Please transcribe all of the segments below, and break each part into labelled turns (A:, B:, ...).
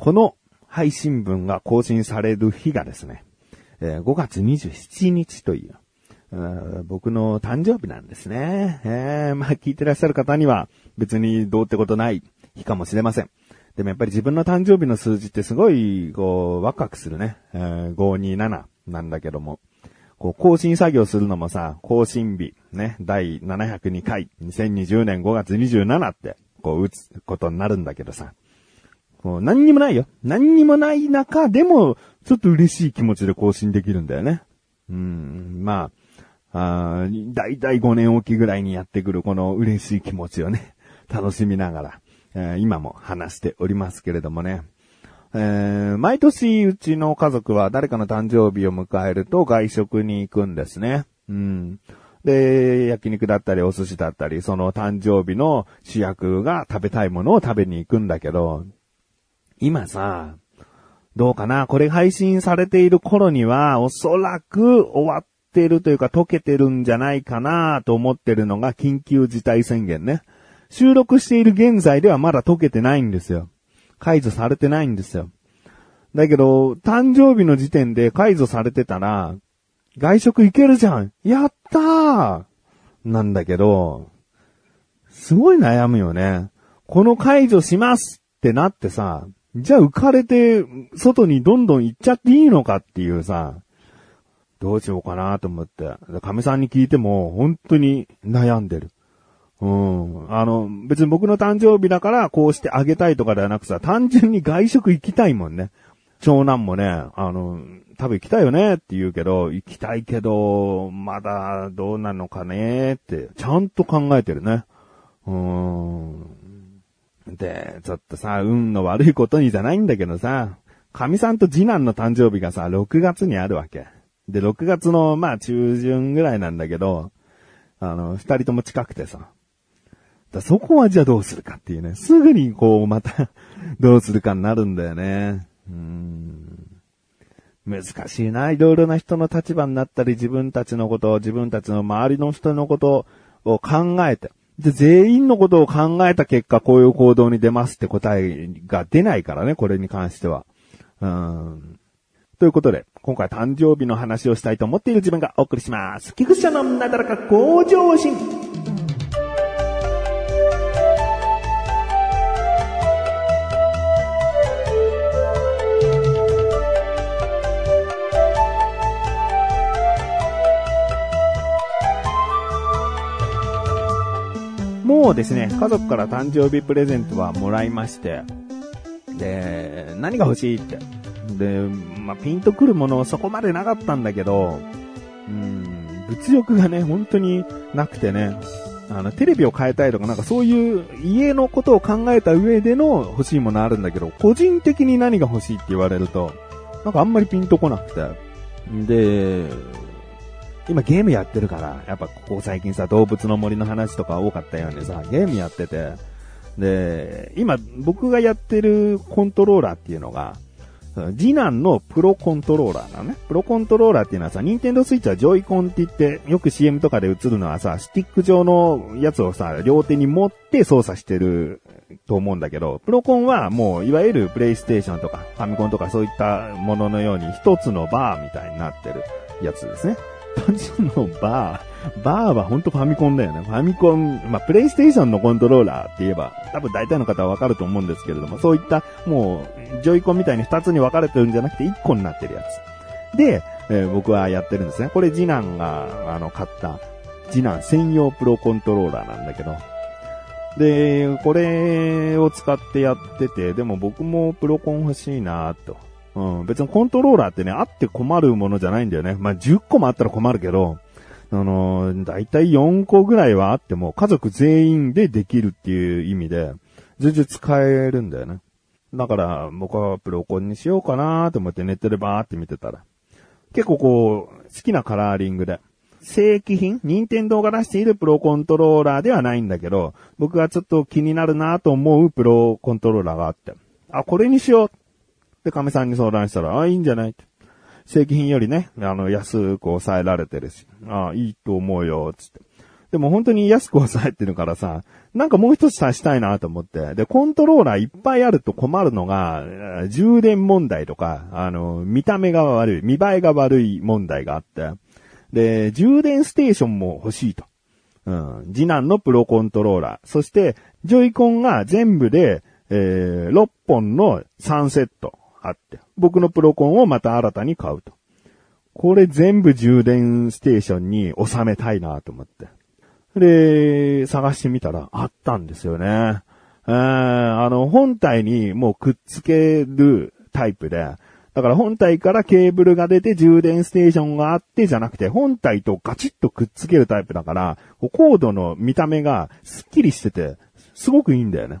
A: この配信分が更新される日がですね、え5月27日という、僕の誕生日なんですね。えーまあ聞いてらっしゃる方には別にどうってことない日かもしれません。でもやっぱり自分の誕生日の数字ってすごい、こう、ワクワクするね。えー527なんだけども。こう、更新作業するのもさ、更新日、ね、第702回、2020年5月27って、こう、打つことになるんだけどさ。こう、何にもないよ。何にもない中でも、ちょっと嬉しい気持ちで更新できるんだよね。うん、まあ、あだいたい5年おきぐらいにやってくるこの嬉しい気持ちをね、楽しみながら、えー今も話しておりますけれどもね。えー毎年うちの家族は誰かの誕生日を迎えると外食に行くんですね。うん。で、焼肉だったりお寿司だったり、その誕生日の主役が食べたいものを食べに行くんだけど、今さ、どうかな？これ配信されている頃には、おそらく終わってるというか溶けてるんじゃないかなと思ってるのが緊急事態宣言ね。収録している現在ではまだ溶けてないんですよ。解除されてないんですよ。だけど、誕生日の時点で解除されてたら、外食行けるじゃんやったーなんだけど、すごい悩むよね。この解除しますってなってさ、じゃあ浮かれて、外にどんどん行っちゃっていいのかっていうさ、どうしようかなと思って。神さんに聞いても、本当に悩んでる。うん。あの、別に僕の誕生日だからこうしてあげたいとかではなくさ、単純に外食行きたいもんね。長男もね、あの、多分行きたいよねって言うけど、行きたいけど、まだどうなのかねって、ちゃんと考えてるね。うーん。で、ちょっとさ、運の悪いことにじゃないんだけどさ、神さんと次男の誕生日がさ、6月にあるわけ。で、6月の、まあ、中旬ぐらいなんだけど、あの、二人とも近くてさ。だそこはじゃあどうするかっていうね。すぐにこう、また、どうするかになるんだよね。うん。難しいな。いろいろな人の立場になったり、自分たちのことを、自分たちの周りの人のことを考えて、で、全員のことを考えた結果、こういう行動に出ますって答えが出ないからね、これに関しては。うん。ということで、今回誕生日の話をしたいと思っている自分がお送りします。菊池社のなだらか向上心。もうですね、家族から誕生日プレゼントはもらいまして、で、何が欲しいって。で、まあ、ピンとくるものそこまでなかったんだけど、うん、物欲がね、本当になくてね、あの、テレビを変えたいとか、なんかそういう家のことを考えた上での欲しいものあるんだけど、個人的に何が欲しいって言われると、なんかあんまりピンとこなくて。で、今ゲームやってるから、やっぱここ最近さ、動物の森の話とか多かったようにさ、ゲームやってて、で、今僕がやってるコントローラーっていうのが、次男のプロコントローラーなのね。プロコントローラーっていうのはさ、ニンテンドースイッチはジョイコンって言って、よく CM とかで映るのはさ、スティック状のやつをさ、両手に持って操作してると思うんだけど、プロコンはもう、いわゆるプレイステーションとか、ファミコンとかそういったもののように一つのバーみたいになってるやつですね。単純のバー、バーは本当ファミコンだよね。ファミコン、まあ、プレイステーションのコントローラーって言えば、多分大体の方はわかると思うんですけれども、そういった、もう、ジョイコンみたいに二つに分かれてるんじゃなくて一個になってるやつ。で、えー僕はやってるんですね。これ次男が、あの、買った、次男専用プロコントローラーなんだけど、で、これを使ってやってて、でも僕もプロコン欲しいなと。うん、別にコントローラーってね、あって困るものじゃないんだよね。まあ、10個もあったら困るけど、あのー、だいたい4個ぐらいはあっても、家族全員でできるっていう意味で、全然使えるんだよね。だから、僕はプロコンにしようかなと思ってネットでバーって見てたら、結構こう、好きなカラーリングで、正規品？任天堂が出しているプロコントローラーではないんだけど、僕がちょっと気になるなと思うプロコントローラーがあって、あ、これにしよう。で、亀さんに相談したら、あ、いいんじゃない？正規品よりね、あの、安く抑えられてるし、あ、いいと思うよ、つって。でも本当に安く抑えてるからさ、なんかもう一つ足したいなと思って。で、コントローラーいっぱいあると困るのが、充電問題とか、あの、見た目が悪い、見栄えが悪い問題があって。で、充電ステーションも欲しいと。うん。次男のプロコントローラー。そして、ジョイコンが全部で、えー、6本の3セットあって、僕のプロコンをまた新たに買うと。これ全部充電ステーションに収めたいなと思って。で、探してみたらあったんですよね。えー、あの、本体にもうくっつけるタイプで、だから本体からケーブルが出て充電ステーションがあってじゃなくて、本体とガチッとくっつけるタイプだから、コードの見た目がスッキリしてて、すごくいいんだよね。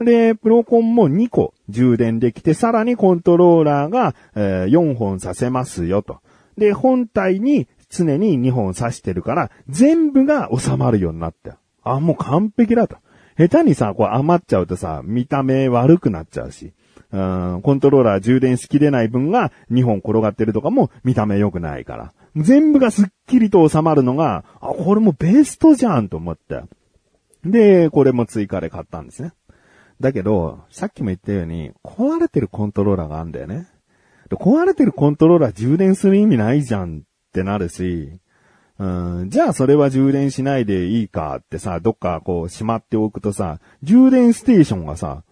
A: で、プロコンも2個充電できて、さらにコントローラーが、え、4本させますよと。で、本体に常に2本刺してるから、全部が収まるようになった。あ、もう完璧だと。下手にさ、こう余っちゃうとさ、見た目悪くなっちゃうし。うん、コントローラー充電しきれない分が2本転がってるとかも見た目良くないから。全部がスッキリと収まるのが、あ、これもベストじゃんと思って。で、これも追加で買ったんですね。だけど、さっきも言ったように、壊れてるコントローラーがあるんだよね。で壊れてるコントローラー充電する意味ないじゃんってなるし、うん、じゃあそれは充電しないでいいかってさ、どっかこうしまっておくとさ、充電ステーションがさ、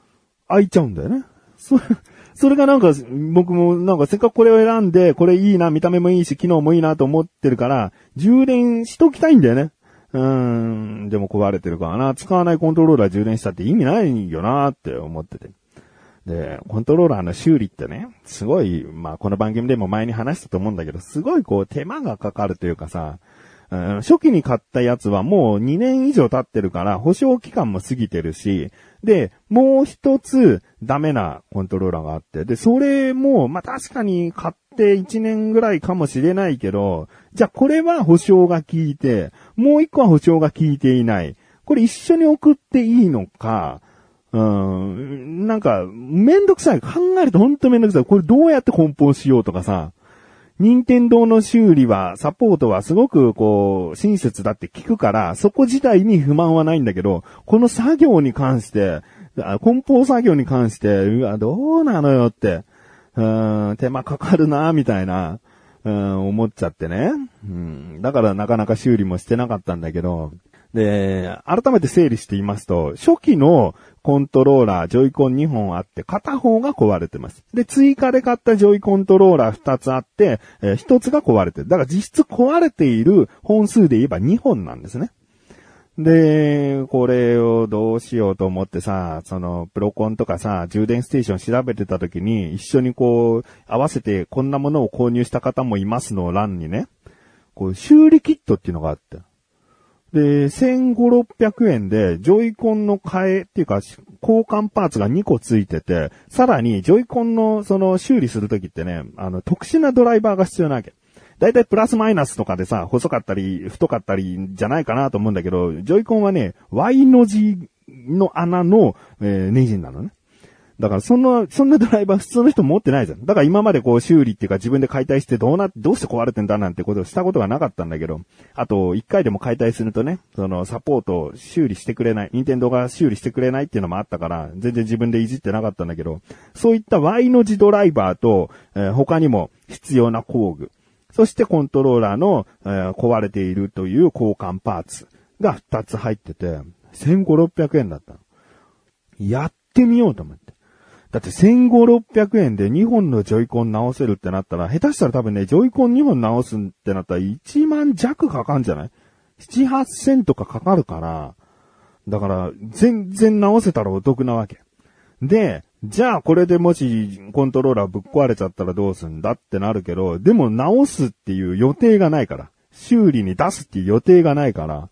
A: 開いちゃうんだよね。そ、それがなんか、僕もなんかせっかくこれを選んで、これいいな、見た目もいいし、機能もいいなと思ってるから、充電しときたいんだよね。うーん、でも壊れてるからな、使わないコントローラー充電したって意味ないよなって思ってて。で、コントローラーの修理ってね、すごい、まあこの番組でも前に話したと思うんだけど、すごいこう手間がかかるというかさ、うん、初期に買ったやつはもう2年以上経ってるから保証期間も過ぎてるし、で、もう一つダメなコントローラーがあって、で、それも、まあ確かに買って1年ぐらいかもしれないけど、じゃあこれは保証が効いて、もう一個は保証が効いていない。これ一緒に送っていいのか、うん、なんか、めんどくさい。考えるとほんとめんどくさい。これどうやって梱包しようとかさ、任天堂の修理は、サポートはすごくこう、親切だって聞くから、そこ自体に不満はないんだけど、この作業に関して、梱包作業に関して、うわ、どうなのよって、うん、手間かかるな、みたいな、うん、思っちゃってね。うん、だからなかなか修理もしてなかったんだけど、で、改めて整理して言いますと、初期のコントローラー、ジョイコン2本あって、片方が壊れてます。で、追加で買ったジョイコントローラー2つあって、えー、1つが壊れてる。だから実質壊れている本数で言えば2本なんですね。で、これをどうしようと思ってさ、その、プロコンとかさ、充電ステーション調べてた時に、一緒にこう、合わせてこんなものを購入した方もいますの欄にね、こう、修理キットっていうのがあって。で、1500、600円で、ジョイコンの替えっていうか、交換パーツが2個ついてて、さらに、ジョイコンのその修理するときってね、あの、特殊なドライバーが必要なわけ。だいたいプラスマイナスとかでさ、細かったり、太かったりじゃないかなと思うんだけど、ジョイコンはね、Y の字の穴の、えー、ネジなのね。だからそんな、そんなドライバー普通の人持ってないじゃん。だから今までこう修理っていうか自分で解体してどうな、どうして壊れてんだなんてことをしたことがなかったんだけど、あと一回でも解体するとね、そのサポートを修理してくれない、任天堂が修理してくれないっていうのもあったから、全然自分でいじってなかったんだけど、そういった Y の字ドライバーと、えー、他にも必要な工具、そしてコントローラーの、えー、壊れているという交換パーツが2つ入ってて、1500、600円だった。やってみようと思って。だって1500、600円で2本のジョイコン直せるってなったら、下手したら多分ね、ジョイコン2本直すってなったら1万弱かかんじゃない ?7、8千とかかかるから、だから、全然直せたらお得なわけ。で、じゃあこれでもしコントローラーぶっ壊れちゃったらどうすんだってなるけど、でも直すっていう予定がないから、修理に出すっていう予定がないから、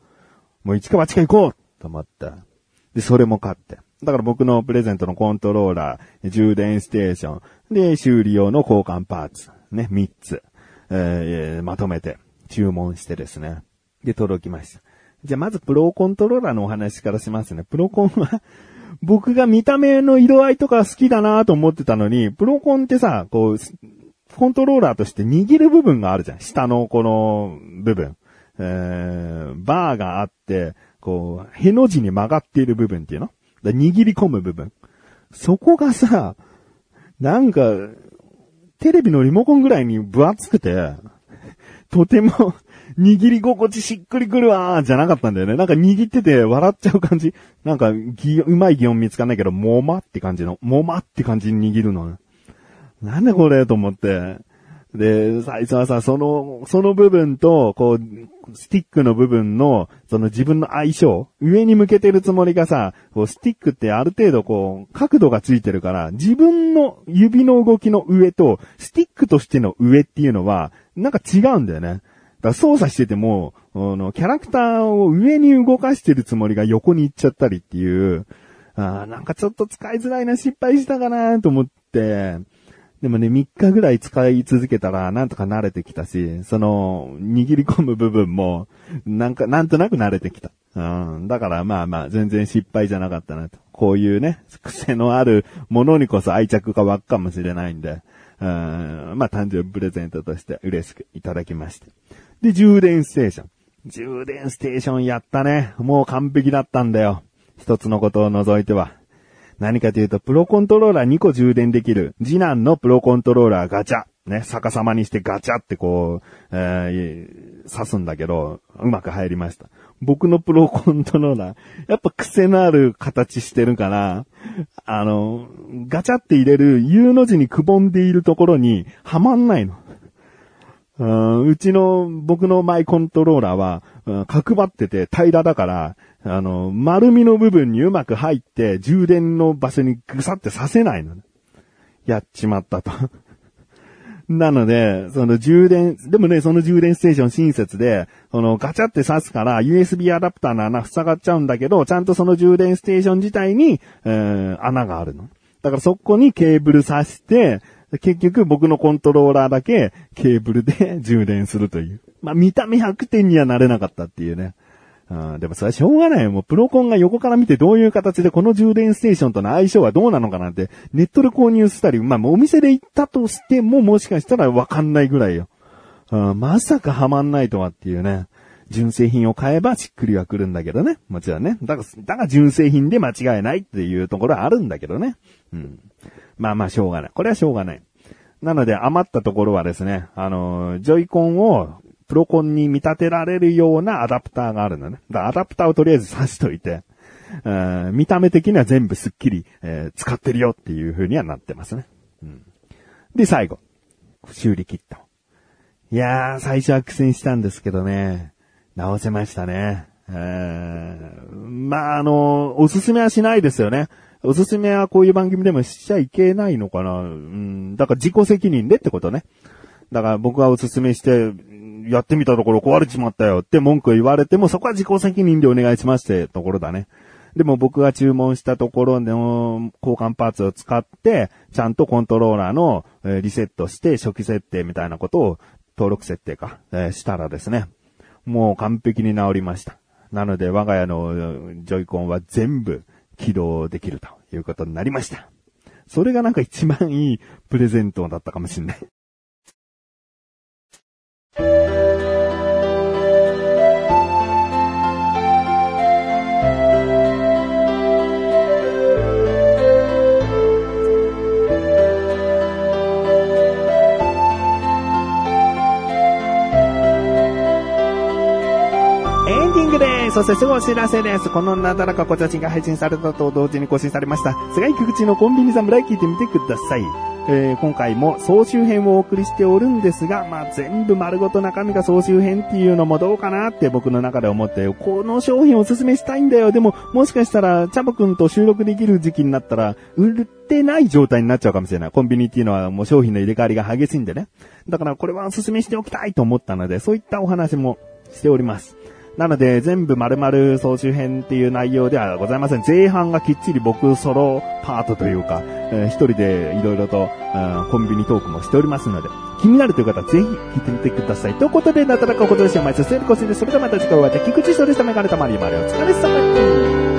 A: もう一か八か行こうと思って。で、それも買って。だから僕のプレゼントのコントローラー、充電ステーション、で、修理用の交換パーツ、ね、3つ、えー、まとめて注文してですね。で、届きました。じゃあまずプロコントローラーのお話からしますね。プロコンは 僕が見た目の色合いとか好きだなと思ってたのに、プロコンってさ、こう、コントローラーとして握る部分があるじゃん。下のこの部分。えー、バーがあって、こう、への字に曲がっている部分っていうの？握り込む部分。そこがさ、なんか、テレビのリモコンぐらいに分厚くて、とても、握り心地しっくりくるわーじゃなかったんだよね。なんか握ってて笑っちゃう感じ。なんか、うまい擬音見つかんないけど、もまって感じの、もまって感じに握るの。なんでこれと思って。で、最初はさ、その、その部分と、こう、スティックの部分の、その自分の相性、上に向けてるつもりがさ、こう、スティックってある程度こう、角度がついてるから、自分の指の動きの上と、スティックとしての上っていうのは、なんか違うんだよね。だから操作してても、あの、キャラクターを上に動かしてるつもりが横に行っちゃったりっていう、あーなんかちょっと使いづらいな、失敗したかなと思って、でもね、3日ぐらい使い続けたら、なんとか慣れてきたし、その、握り込む部分も、なんか、なんとなく慣れてきた。うん。だからまあまあ、全然失敗じゃなかったなと。こういうね、癖のあるものにこそ愛着が湧くかもしれないんで、うん。まあ、誕生日プレゼントとして嬉しくいただきまして。で、充電ステーション。充電ステーションやったね。もう完璧だったんだよ。一つのことを除いては。何かというと、プロコントローラー2個充電できる、次男のプロコントローラーガチャ。ね、逆さまにしてガチャってこう、えー、刺すんだけど、うまく入りました。僕のプロコントローラー、やっぱ癖のある形してるから、あの、ガチャって入れる U の字にくぼんでいるところにはまんないの。うんうちの、僕のマイコントローラーは、うん角張ってて平らだから、あの、丸みの部分にうまく入って、充電の場所にぐさってさせないの。やっちまったと。なので、その充電、でもね、その充電ステーション親切で、そのガチャって挿すから USB アダプターの穴塞がっちゃうんだけど、ちゃんとその充電ステーション自体に、えー穴があるの。だからそこにケーブル挿して、結局僕のコントローラーだけケーブルで 充電するという。まあ見た目100点にはなれなかったっていうね。うん、でもそれはしょうがないよ。もうプロコンが横から見てどういう形でこの充電ステーションとの相性はどうなのかなんて、ネットで購入したり、まあお店で行ったとしてももしかしたらわかんないぐらいよ。うん、まさかハマんないとはっていうね。純正品を買えばしっくりはくるんだけどね。もちろんね。だから、だから純正品で間違いないっていうところはあるんだけどね。うん。まあまあしょうがない。これはしょうがない。なので余ったところはですね、あの、ジョイコンをプロコンに見立てられるようなアダプターがあるのね。だからアダプターをとりあえず挿しといて、うん見た目的には全部スッキリ、えー使ってるよっていう風にはなってますね。うん、で、最後。修理キット。いやー、最初は苦戦したんですけどね、直せましたね。えーまあ、あの、おすすめはしないですよね。おすすめはこういう番組でもしちゃいけないのかな。うん、だから自己責任でってことね。だから僕がおすすめして、やってみたところ壊れちまったよって文句言われても、そこは自己責任でお願いしますってところだね。でも僕が注文したところの交換パーツを使って、ちゃんとコントローラーのリセットして初期設定みたいなことを登録設定か、えしたらですね、もう完璧に治りました。なので我が家のジョイコンは全部起動できるということになりました。それがなんか一番いいプレゼントだったかもしんない。ンディングです。そしてすぐお知らせです。このなだらかこちゃちが配信されたと同時に更新されました。菅井菊池のコンビニ侍聞いてみてください。えー今回も総集編をお送りしておるんですが、まあ、全部丸ごと中身が総集編っていうのもどうかなって僕の中で思って、この商品おすすめしたいんだよ。でも、もしかしたら、チャボくんと収録できる時期になったら、売ってない状態になっちゃうかもしれない。コンビニっていうのはもう商品の入れ替わりが激しいんでね。だからこれはおすすめしておきたいと思ったので、そういったお話もしております。なので、全部丸々総集編っていう内容ではございません。前半がきっちり僕ソロパートというか、えー一人で色々と、うんコンビニトークもしておりますので、気になるという方はぜひ聞いてみてください。ということで、なだらかおことでしお前、そしておりこしで、それではまた次回お会いで、菊池翔でした。メガネたまりまでお疲れ様です。